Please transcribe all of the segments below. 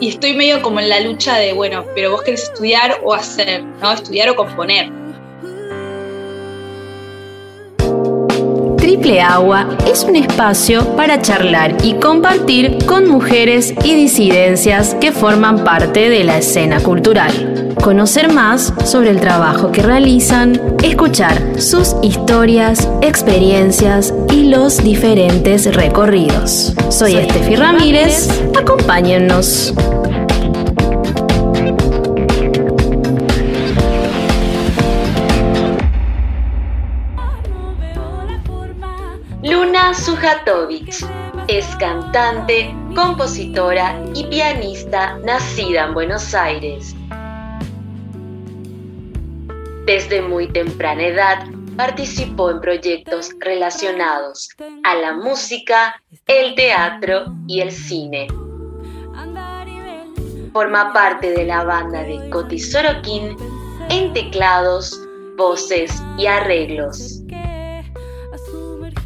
y estoy medio como en la lucha de, bueno, pero vos querés estudiar o hacer, ¿no? Estudiar o componer. Triple Agua es un espacio para charlar y compartir con mujeres y disidencias que forman parte de la escena cultural. Conocer más sobre el trabajo que realizan, escuchar sus historias, experiencias y los diferentes recorridos. Soy, Estefi Ramírez, acompáñennos. Sujatovic. Es cantante, compositora y pianista nacida en Buenos Aires. Desde muy temprana edad participó en proyectos relacionados a la música, el teatro y el cine. Forma parte de la banda de Coti Sorokin en teclados, voces y arreglos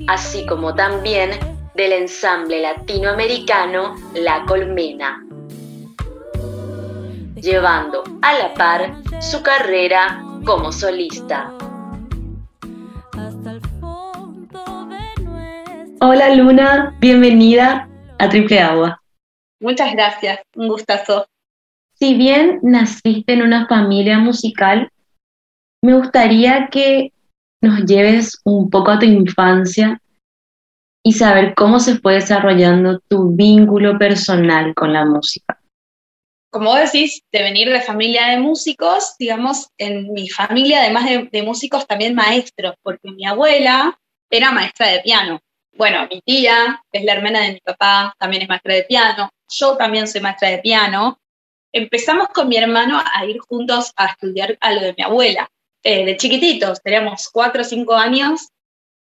así como también del ensamble latinoamericano La Colmena, llevando a la par su carrera como solista. Hola Luna, bienvenida a Triple Agua. Muchas gracias, un gustazo. Si bien naciste en una familia musical, me gustaría que nos lleves un poco a tu infancia y saber cómo se fue desarrollando tu vínculo personal con la música. Como decís, de venir de familia de músicos, digamos, en mi familia, además de, músicos, también maestros, porque mi abuela era maestra de piano. Bueno, mi tía, que es la hermana de mi papá, también es maestra de piano. Yo también soy maestra de piano. Empezamos con mi hermano a ir juntos a estudiar a lo de mi abuela. Eh, de chiquititos, teníamos cuatro o cinco años,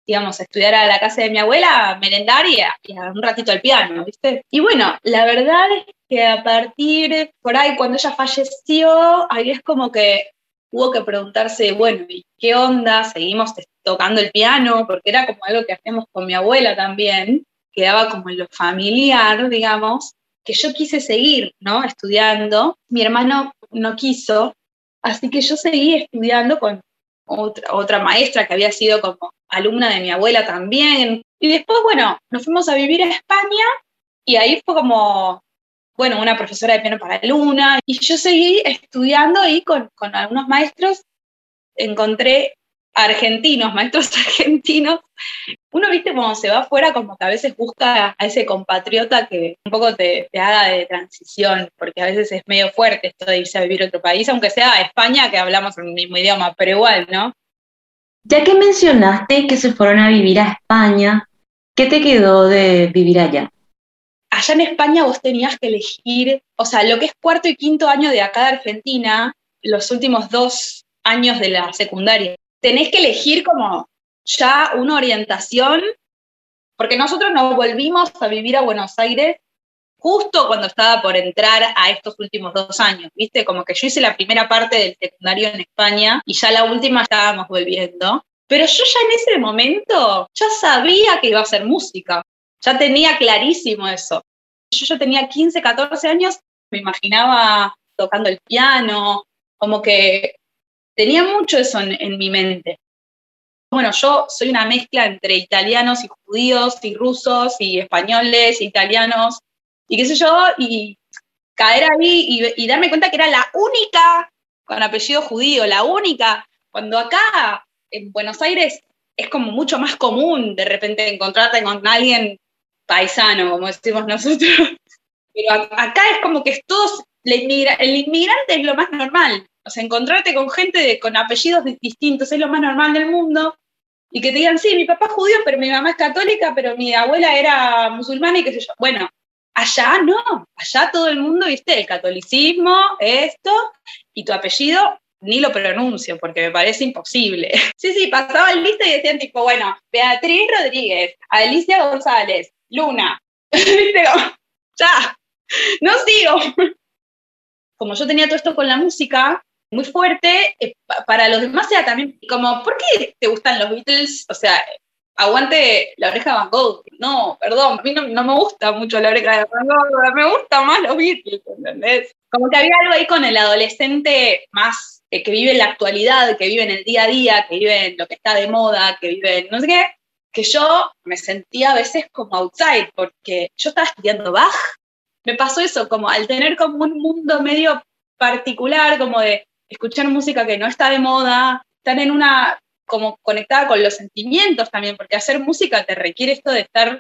íbamos a estudiar a la casa de mi abuela, a merendar y a, un ratito al piano, ¿viste? Y bueno, la verdad es que a partir, por ahí, cuando ella falleció, ahí es como que hubo que preguntarse, bueno, ¿y qué onda? ¿Seguimos tocando el piano? Porque era como algo que hacíamos con mi abuela también, quedaba como en lo familiar, digamos, que yo quise seguir, ¿no? Estudiando. Mi hermano no quiso, Así que yo seguí estudiando con otra, otra maestra que había sido como alumna de mi abuela también. Y después, bueno, nos fuimos a vivir a España y ahí fue como, bueno, una profesora de piano para Luna. Y yo seguí estudiando y con, con algunos maestros encontré argentinos, maestros argentinos. Uno, viste, cuando se va afuera, como que a veces busca a ese compatriota que un poco te, haga de transición, porque a veces es medio fuerte esto de irse a vivir a otro país, aunque sea a España, que hablamos el mismo idioma, pero igual, ¿no? Ya que mencionaste que se fueron a vivir a España, ¿qué te quedó de vivir allá? Allá en España vos tenías que elegir, o sea, lo que es cuarto y quinto año de acá de Argentina, los últimos dos años de la secundaria tenés que elegir como ya una orientación, porque nosotros nos volvimos a vivir a Buenos Aires justo cuando estaba por entrar a estos últimos dos años, ¿viste? Como que yo hice la primera parte del secundario en España y ya la última estábamos volviendo. Pero yo ya en ese momento ya sabía que iba a hacer música, ya tenía clarísimo eso. Yo ya tenía 15, 14 años, me imaginaba tocando el piano, como que tenía mucho eso en, mi mente. Bueno, yo soy una mezcla entre italianos y judíos y rusos y españoles, e italianos y qué sé yo, y caer ahí y, y, darme cuenta que era la única con apellido judío, la única, cuando acá en Buenos Aires es como mucho más común de repente encontrarte con alguien paisano, como decimos nosotros, pero acá es como que todos, el inmigrante es lo más normal, o sea, encontrarte con gente con apellidos distintos es lo más normal del mundo. Y que te digan, sí, mi papá es judío, pero mi mamá es católica, pero mi abuela era musulmana y qué sé yo. Bueno, allá no, allá todo el mundo, viste, el catolicismo, esto, y tu apellido ni lo pronuncio porque me parece imposible. Sí, sí, pasaba el lista y decían tipo, bueno, Beatriz Rodríguez, Alicia González, Luna. Ya, no sigo. Como yo tenía todo esto con la música, muy fuerte, eh, para los demás era también como, ¿por qué te gustan los Beatles? O sea, aguante la oreja de Van Gogh. No, perdón, a mí no, me gusta mucho la oreja de Van Gogh, me gusta más los Beatles, ¿entendés? Como que había algo ahí con el adolescente más eh, que vive en la actualidad, que vive en el día a día, que vive en lo que está de moda, que vive en no sé qué, que yo me sentía a veces como outside, porque yo estaba estudiando Bach. Me pasó eso, como al tener como un mundo medio particular, como de escuchar música que no está de moda, estar en una como conectada con los sentimientos también, porque hacer música te requiere esto de estar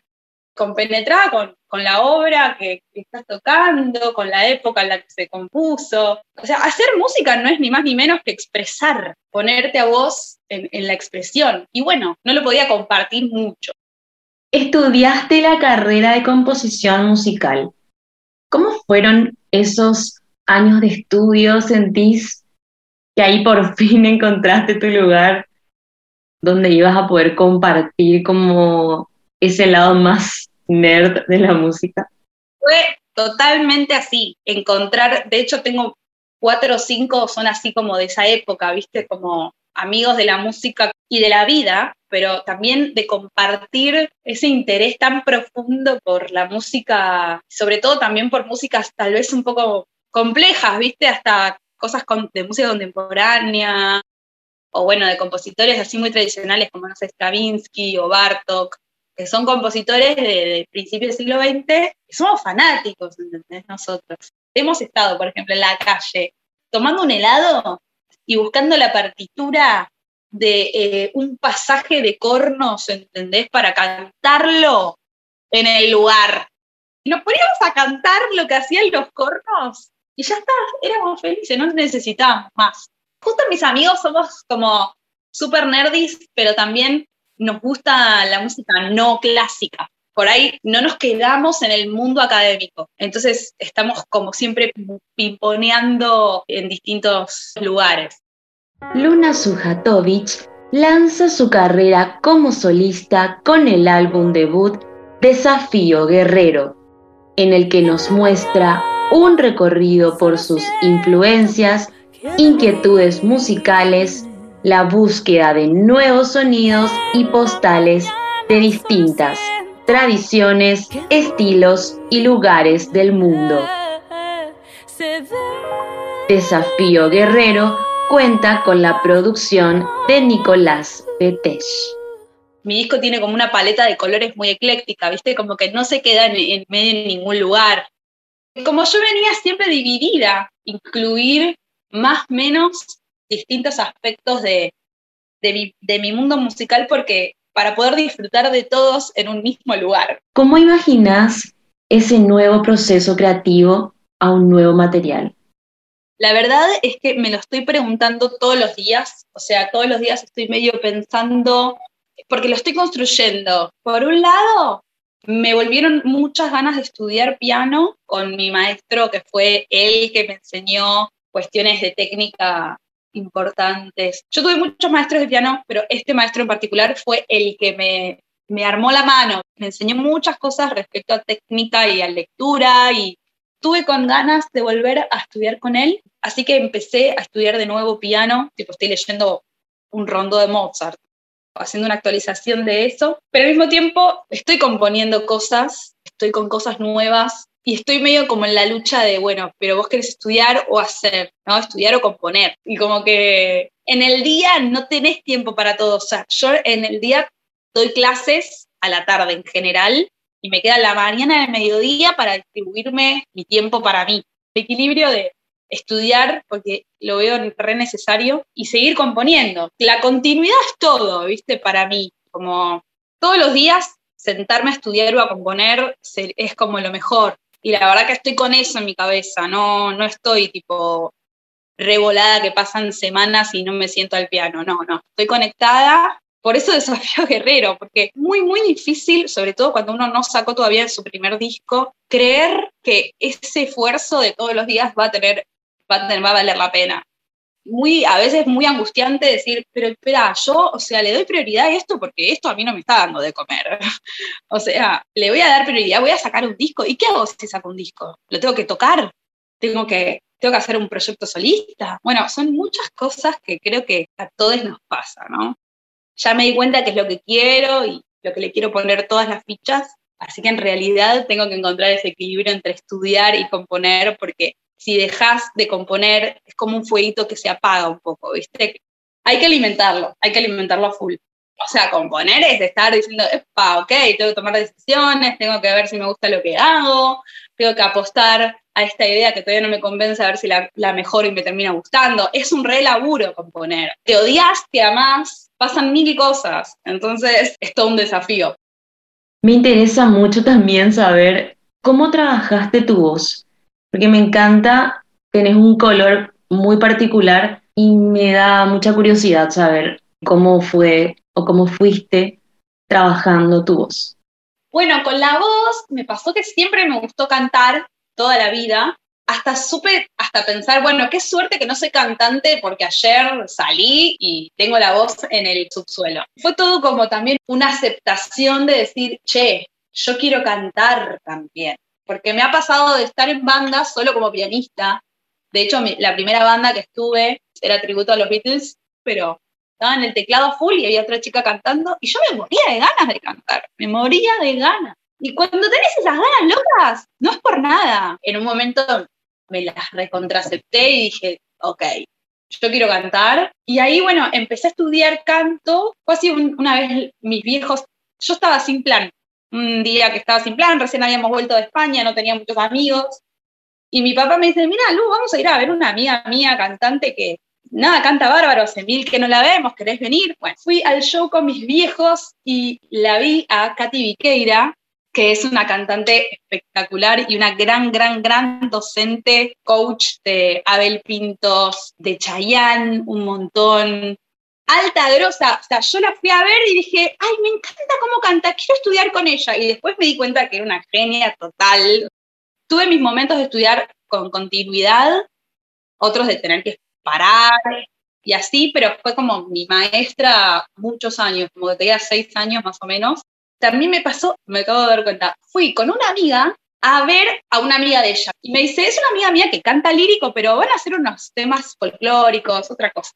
compenetrada con, con la obra que, estás tocando, con la época en la que se compuso. O sea, hacer música no es ni más ni menos que expresar, ponerte a vos en, en la expresión. Y bueno, no lo podía compartir mucho. Estudiaste la carrera de composición musical. ¿Cómo fueron esos años de estudio? ¿Sentís que ahí por fin encontraste tu lugar donde ibas a poder compartir como ese lado más nerd de la música? Fue totalmente así, encontrar, de hecho tengo cuatro o cinco, son así como de esa época, viste, como amigos de la música y de la vida, pero también de compartir ese interés tan profundo por la música, sobre todo también por músicas tal vez un poco complejas, viste, hasta cosas de música contemporánea, o bueno, de compositores así muy tradicionales como, no sé, Stravinsky o Bartok, que son compositores de, principios del siglo XX, somos fanáticos, ¿entendés? Nosotros. Hemos estado, por ejemplo, en la calle tomando un helado y buscando la partitura de eh, un pasaje de cornos, ¿entendés? Para cantarlo en el lugar. Y nos poníamos a cantar lo que hacían los cornos y ya está, éramos felices, no necesitábamos más justo mis amigos somos como súper nerdis, pero también nos gusta la música no clásica. Por ahí no nos quedamos en el mundo académico. Entonces estamos como siempre pimponeando en distintos lugares. Luna Sujatovic lanza su carrera como solista con el álbum debut Desafío Guerrero, en el que nos muestra un recorrido por sus influencias inquietudes musicales, la búsqueda de nuevos sonidos y postales de distintas tradiciones, estilos y lugares del mundo. Desafío Guerrero cuenta con la producción de Nicolás Petech. Mi disco tiene como una paleta de colores muy ecléctica, ¿viste? Como que no se queda en, en medio de ningún lugar. Como yo venía siempre dividida, incluir más o menos distintos aspectos de, de, mi, mundo musical porque para poder disfrutar de todos en un mismo lugar. ¿Cómo imaginas ese nuevo proceso creativo a un nuevo material? La verdad es que me lo estoy preguntando todos los días, o sea, todos los días estoy medio pensando, porque lo estoy construyendo. Por un lado, me volvieron muchas ganas de estudiar piano con mi maestro, que fue él que me enseñó cuestiones de técnica importantes. Yo tuve muchos maestros de piano, pero este maestro en particular fue el que me, armó la mano, me enseñó muchas cosas respecto a técnica y a lectura y tuve con ganas de volver a estudiar con él, así que empecé a estudiar de nuevo piano, tipo estoy leyendo un rondo de Mozart, haciendo una actualización de eso, pero al mismo tiempo estoy componiendo cosas, estoy con cosas nuevas, y estoy medio como en la lucha de, bueno, pero vos querés estudiar o hacer, ¿no? Estudiar o componer. Y como que en el día no tenés tiempo para todo. O sea, yo en el día doy clases a la tarde en general y me queda la mañana y el mediodía para distribuirme mi tiempo para mí. El equilibrio de estudiar, porque lo veo re necesario, y seguir componiendo. La continuidad es todo, ¿viste? Para mí, como todos los días sentarme a estudiar o a componer es como lo mejor y la verdad que estoy con eso en mi cabeza, no, no estoy tipo revolada que pasan semanas y no me siento al piano, no, no, estoy conectada. Por eso desafío Guerrero, porque es muy, muy difícil, sobre todo cuando uno no sacó todavía su primer disco, creer que ese esfuerzo de todos los días va a tener, va a, valer la pena muy, a veces muy angustiante decir, pero espera, yo, o sea, le doy prioridad a esto porque esto a mí no me está dando de comer. o sea, le voy a dar prioridad, voy a sacar un disco. ¿Y qué hago si saco un disco? ¿Lo tengo que tocar? ¿Tengo que, tengo que hacer un proyecto solista? Bueno, son muchas cosas que creo que a todos nos pasa, ¿no? ya me di cuenta que es lo que quiero y lo que le quiero poner todas las fichas. Así que en realidad tengo que encontrar ese equilibrio entre estudiar y componer, porque si dejas de componer es como un fueguito que se apaga un poco, ¿viste? Hay que alimentarlo, hay que alimentarlo a full. O sea, componer es estar diciendo, epa, ok, tengo que tomar decisiones, tengo que ver si me gusta lo que hago, tengo que apostar a esta idea que todavía no me convence a ver si la, la mejor y me termina gustando. Es un re laburo componer. Te odias, te amás, pasan mil cosas. Entonces es todo un desafío. Me interesa mucho también saber cómo trabajaste tu voz, porque me encanta, tenés un color muy particular y me da mucha curiosidad saber cómo fue o cómo fuiste trabajando tu voz. Bueno, con la voz me pasó que siempre me gustó cantar toda la vida. Hasta supe, hasta pensar, bueno, qué suerte que no soy cantante porque ayer salí y tengo la voz en el subsuelo. Fue todo como también una aceptación de decir, che, yo quiero cantar también. Porque me ha pasado de estar en banda solo como pianista. De hecho, la primera banda que estuve era tributo a los Beatles, pero estaba en el teclado full y había otra chica cantando y yo me moría de ganas de cantar, me moría de ganas. Y cuando tenés esas ganas locas, no es por nada. En un momento me las recontracepté y dije, ok, yo quiero cantar. Y ahí, bueno, empecé a estudiar canto. Fue así una vez mis viejos, yo estaba sin plan. Un día que estaba sin plan, recién habíamos vuelto de España, no tenía muchos amigos. Y mi papá me dice, mira, Lu, vamos a ir a ver una amiga mía cantante que nada, canta bárbaro, hace mil que no la vemos, ¿querés venir? Bueno, fui al show con mis viejos y la vi a Katy Viqueira, que es una cantante espectacular y una gran, gran, gran docente, coach de Abel Pintos, de Chayanne, un montón. Alta, grosa, o sea, yo la fui a ver y dije, ay, me encanta cómo canta, quiero estudiar con ella. Y después me di cuenta que era una genia total. Tuve mis momentos de estudiar con continuidad, otros de tener que parar y así, pero fue como mi maestra muchos años, como que tenía seis años más o menos. También me pasó, me acabo de dar cuenta, fui con una amiga a ver a una amiga de ella. Y me dice, es una amiga mía que canta lírico, pero van a hacer unos temas folclóricos, otra cosa.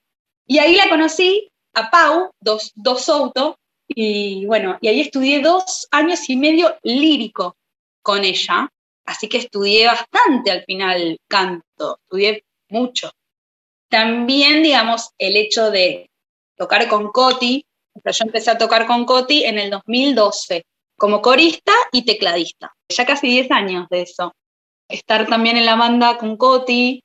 Y ahí la conocí a Pau, dos, dos autos, y bueno, y ahí estudié dos años y medio lírico con ella. Así que estudié bastante al final canto, estudié mucho. También, digamos, el hecho de tocar con Coti, yo empecé a tocar con Coti en el 2012 como corista y tecladista. Ya casi 10 años de eso. Estar también en la banda con Coti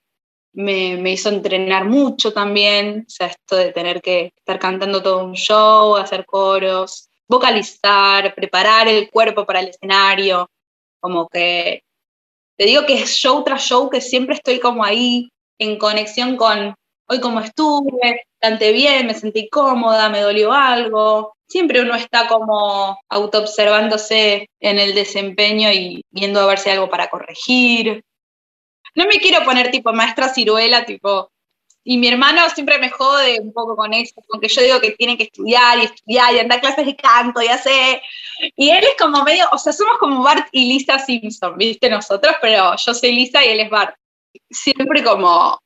me, me, hizo entrenar mucho también, o sea, esto de tener que estar cantando todo un show, hacer coros, vocalizar, preparar el cuerpo para el escenario, como que te digo que es show tras show que siempre estoy como ahí en conexión con hoy como estuve, canté bien, me sentí cómoda, me dolió algo. Siempre uno está como autoobservándose en el desempeño y viendo a ver si hay algo para corregir. No me quiero poner tipo maestra ciruela, tipo, y mi hermano siempre me jode un poco con eso, porque yo digo que tienen que estudiar y estudiar y andar clases de canto y hacer. Y él es como medio, o sea, somos como Bart y Lisa Simpson, ¿viste? Nosotros, pero yo soy Lisa y él es Bart siempre como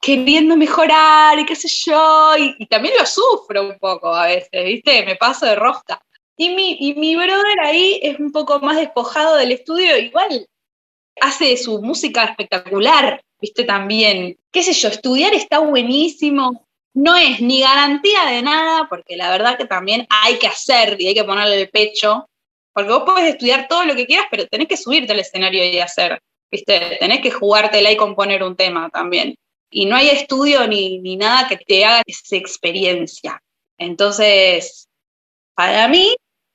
queriendo mejorar y qué sé yo, y, también lo sufro un poco a veces, ¿viste? Me paso de rosca. Y mi, y mi brother ahí es un poco más despojado del estudio, igual hace su música espectacular, ¿viste? También, qué sé yo, estudiar está buenísimo, no es ni garantía de nada, porque la verdad que también hay que hacer y hay que ponerle el pecho, porque vos podés estudiar todo lo que quieras, pero tenés que subirte al escenario y hacer. ¿viste? Tenés que jugártela y componer un tema también. Y no hay estudio ni, ni nada que te haga esa experiencia. Entonces, para mí,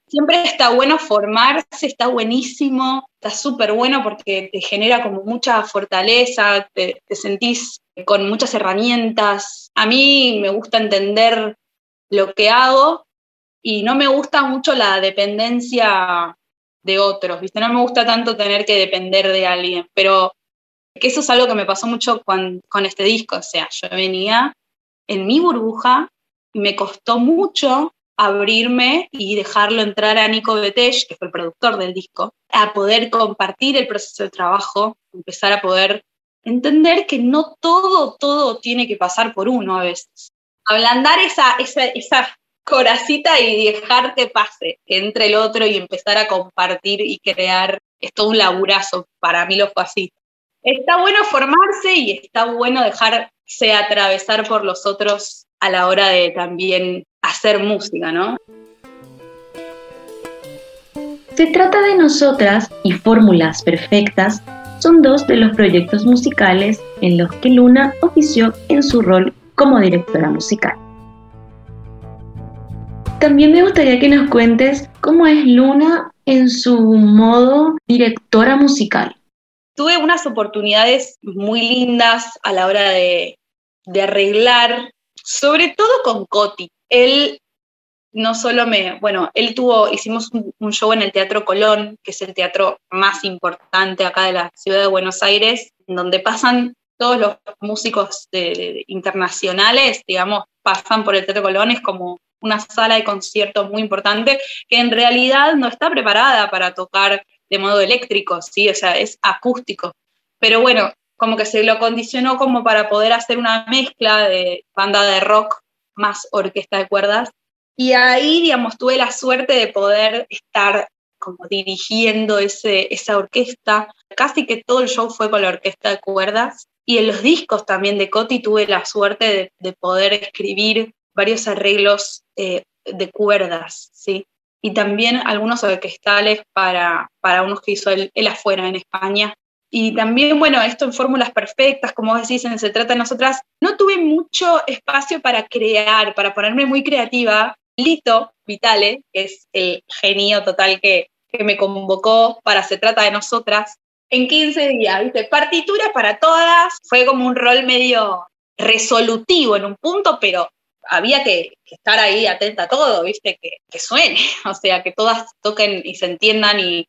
siempre está bueno formarse, está buenísimo, está súper bueno porque te genera como mucha fortaleza, te, sentís con muchas herramientas. A mí me gusta entender lo que hago y no me gusta mucho la dependencia de otros, ¿viste? No me gusta tanto tener que depender de alguien, pero que eso es algo que me pasó mucho con, con este disco, o sea, yo venía en mi burbuja y me costó mucho abrirme y dejarlo entrar a Nico Betech, que fue el productor del disco, a poder compartir el proceso de trabajo, empezar a poder entender que no todo, todo tiene que pasar por uno a veces. Ablandar esa, esa, esa coracita y dejar que pase, entre el otro y empezar a compartir y crear. Es todo un laburazo, para mí lo fue así. Está bueno formarse y está bueno dejarse atravesar por los otros a la hora de también hacer música, ¿no? Se trata de Nosotras y Fórmulas Perfectas son dos de los proyectos musicales en los que Luna ofició en su rol como directora musical. También me gustaría que nos cuentes cómo es Luna en su modo directora musical. Tuve unas oportunidades muy lindas a la hora de, arreglar, sobre todo con Coti. Él no solo me, bueno, él tuvo, hicimos un, show en el Teatro Colón, que es el teatro más importante acá de la ciudad de Buenos Aires, donde pasan todos los músicos internacionales, digamos, pasan por el Teatro Colón, es como una sala de conciertos muy importante que en realidad no está preparada para tocar de modo eléctrico, ¿sí? O sea, es acústico. Pero bueno, como que se lo condicionó como para poder hacer una mezcla de banda de rock más orquesta de cuerdas. Y ahí, digamos, tuve la suerte de poder estar como dirigiendo ese, esa orquesta. Casi que todo el show fue con la orquesta de cuerdas. Y en los discos también de Coti tuve la suerte de, de poder escribir varios arreglos eh, de cuerdas, ¿sí? Y también algunos orquestales para, para unos que hizo él, afuera en España. Y también, bueno, esto en fórmulas perfectas, como decís, en Se trata de nosotras, no tuve mucho espacio para crear, para ponerme muy creativa. Lito Vitale, que es el genio total que, que me convocó para Se trata de nosotras, en 15 días, ¿viste? Partitura para todas, fue como un rol medio resolutivo en un punto, pero había que, estar ahí atenta a todo, ¿viste? Que, suene, o sea, que todas toquen y se entiendan y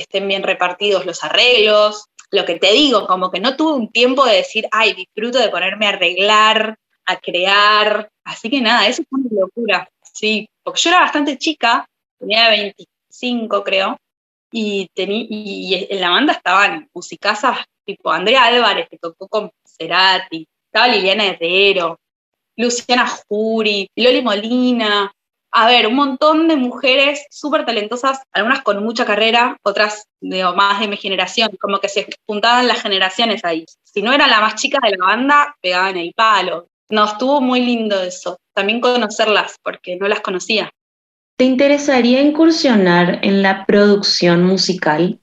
estén bien repartidos los arreglos. Lo que te digo, como que no tuve un tiempo de decir, ay, disfruto de ponerme a arreglar, a crear. Así que nada, eso fue una locura, sí, porque yo era bastante chica, tenía 25 creo, y, y en la banda estaban musicazas tipo Andrea Álvarez, que tocó con Cerati, estaba Liliana Herrero, Luciana Jury, Loli Molina. A ver, un montón de mujeres súper talentosas, algunas con mucha carrera, otras más de mi generación, como que se juntaban las generaciones ahí. Si no era la más chica de la banda, pegaban el palo. No, estuvo muy lindo eso. También conocerlas, porque no las conocía. ¿Te interesaría incursionar en la producción musical?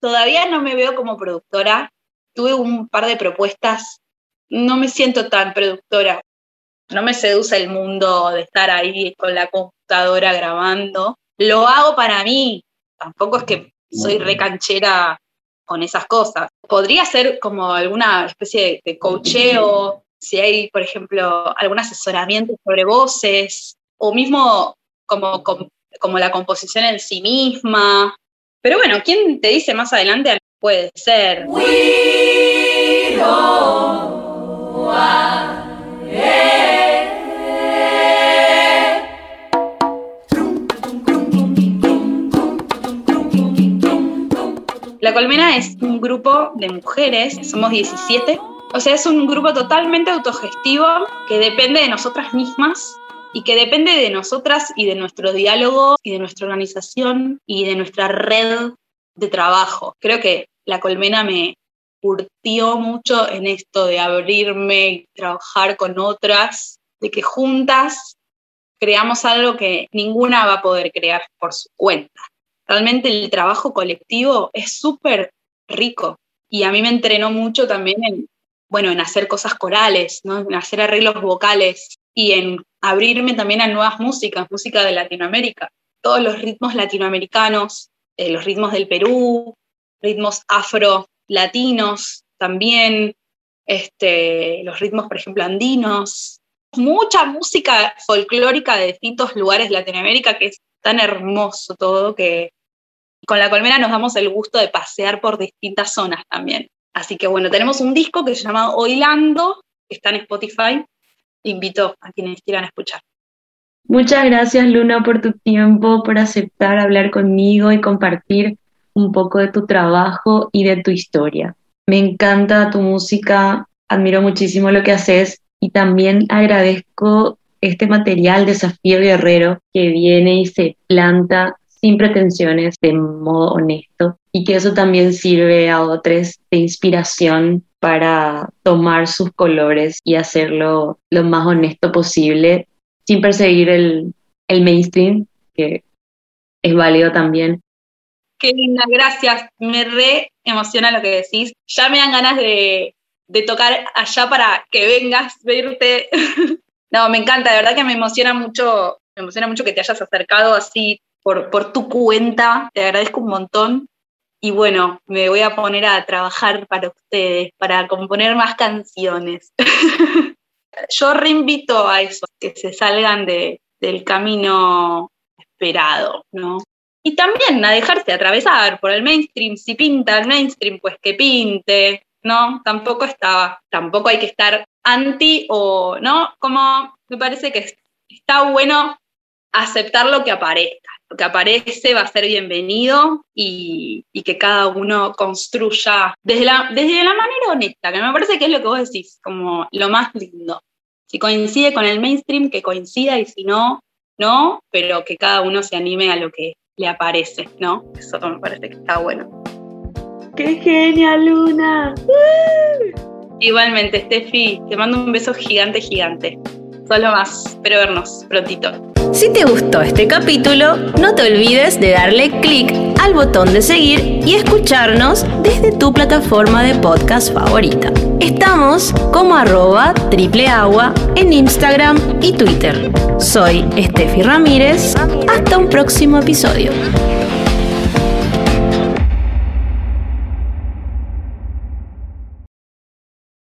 Todavía no me veo como productora. Tuve un par de propuestas. No me siento tan productora no me seduce el mundo de estar ahí con la computadora grabando. Lo hago para mí, tampoco es que soy recanchera con esas cosas. Podría ser como alguna especie de, coacheo, si hay, por ejemplo, algún asesoramiento sobre voces, o mismo como, como, la composición en sí misma. Pero bueno, ¿quién te dice más adelante? Puede ser. La Colmena es un grupo de mujeres, somos 17, o sea, es un grupo totalmente autogestivo que depende de nosotras mismas y que depende de nosotras y de nuestro diálogo y de nuestra organización y de nuestra red de trabajo. Creo que la colmena me curtió mucho en esto de abrirme y trabajar con otras, de que juntas creamos algo que ninguna va a poder crear por su cuenta realmente el trabajo colectivo es súper rico. Y a mí me entrenó mucho también en, bueno, en hacer cosas corales, ¿no? en hacer arreglos vocales y en abrirme también a nuevas músicas, música de Latinoamérica, todos los ritmos latinoamericanos, eh, los ritmos del Perú, ritmos afro-latinos también, este, los ritmos, por ejemplo, andinos, mucha música folclórica de distintos lugares de Latinoamérica que es tan hermoso todo que con la colmena nos damos el gusto de pasear por distintas zonas también. Así que bueno, tenemos un disco que se llama Oilando, que está en Spotify. Invito a quienes quieran escuchar. Muchas gracias Luna por tu tiempo, por aceptar hablar conmigo y compartir un poco de tu trabajo y de tu historia. Me encanta tu música, admiro muchísimo lo que haces y también agradezco este material desafío guerrero que viene y se planta sin pretensiones, de modo honesto, y que eso también sirve a otros de inspiración para tomar sus colores y hacerlo lo más honesto posible, sin perseguir el, el mainstream, que es válido también. Qué linda, gracias. Me re emociona lo que decís. Ya me dan ganas de, de tocar allá para que vengas, verte. no, me encanta, de verdad que me emociona mucho, me emociona mucho que te hayas acercado así por, por tu cuenta, te agradezco un montón. Y bueno, me voy a poner a trabajar para ustedes, para componer más canciones. Yo reinvito a eso, que se salgan de, del camino esperado, ¿no? Y también a dejarse atravesar por el mainstream. Si pinta el mainstream, pues que pinte, ¿no? Tampoco estaba, tampoco hay que estar anti o, ¿no? Como me parece que está bueno aceptar lo que aparezca. Que aparece va a ser bienvenido y, que cada uno construya desde la, desde la manera honesta, que me parece que es lo que vos decís, como lo más lindo. Si coincide con el mainstream, que coincida y si no, no, pero que cada uno se anime a lo que le aparece, ¿no? Eso me parece que está bueno. ¡Qué genial, Luna! Igualmente, Steffi, te mando un beso gigante, gigante. Solo más. Espero vernos prontito. Si te gustó este capítulo, no te olvides de darle clic al botón de seguir y escucharnos desde tu plataforma de podcast favorita. Estamos como arroba triple agua en Instagram y Twitter. Soy Steffi Ramírez. Hasta un próximo episodio.